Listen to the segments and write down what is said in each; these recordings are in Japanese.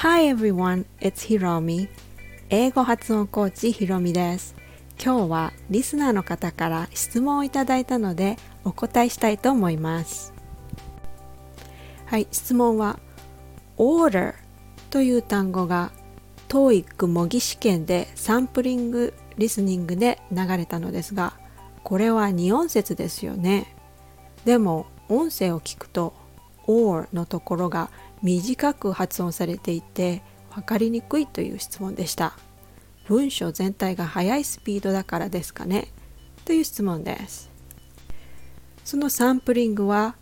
Hi everyone, it's Hiromi. 英語発音コーチひろみです。今日はリスナーの方から質問をいただいたのでお答えしたいと思います。はい質問は order という単語が TOEIC 模擬試験でサンプリングリスニングで流れたのですがこれは2音節ですよね。でも音声を聞くと or のところが短く発音されていて分かりにくいという質問でした。文章全体が速いスピードだからですかね。という質問です。そのサンプリングは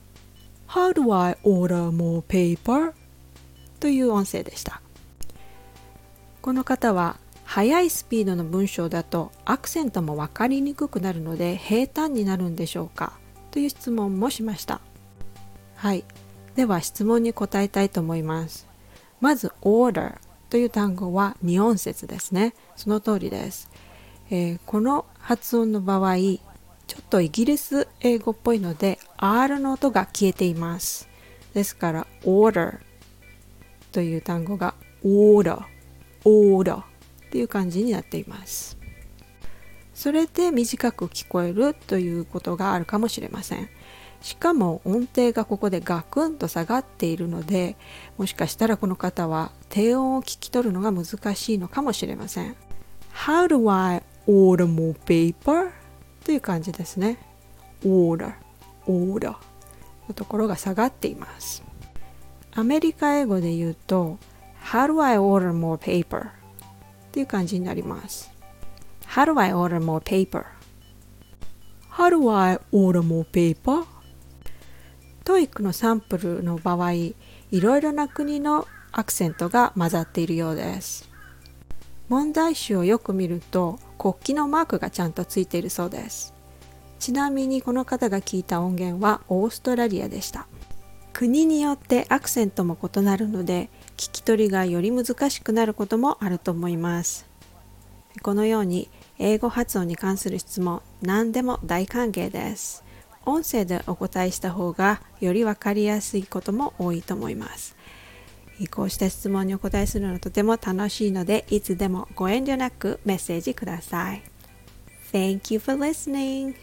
How do I order more paper? という音声でした。この方は速いスピードの文章だとアクセントも分かりにくくなるので平坦になるんでしょうか？という質問もしました。はい。では質問に答えたいと思います。まず order という単語は2音節ですね。その通りです、えー、この発音の場合ちょっとイギリス英語っぽいので R の音が消えています。ですから order という単語が order order っていう感じになっています。それで短く聞こえるということがあるかもしれません。しかも音程がここでガクンと下がっているのでもしかしたらこの方は低音を聞き取るのが難しいのかもしれません。How do I order more paper? という感じですね。Order order のところが下がっています。アメリカ英語で言うと How do I order more paper? っていう感じになります。How do I order more paper? How do I order more paper? TOEIC のサンプルの場合いろいろな国のアクセントが混ざっているようです問題集をよく見ると国旗のマークがちゃんとついているそうですちなみにこの方が聞いた音源はオーストラリアでした国によってアクセントも異なるので聞き取りがより難しくなることもあると思いますこのように英語発音に関する質問何でも大歓迎です音声でお答えした方がより分かりやすいことも多いと思います。こうした質問にお答えするのはとても楽しいので、いつでもご遠慮なくメッセージください。Thank you for listening!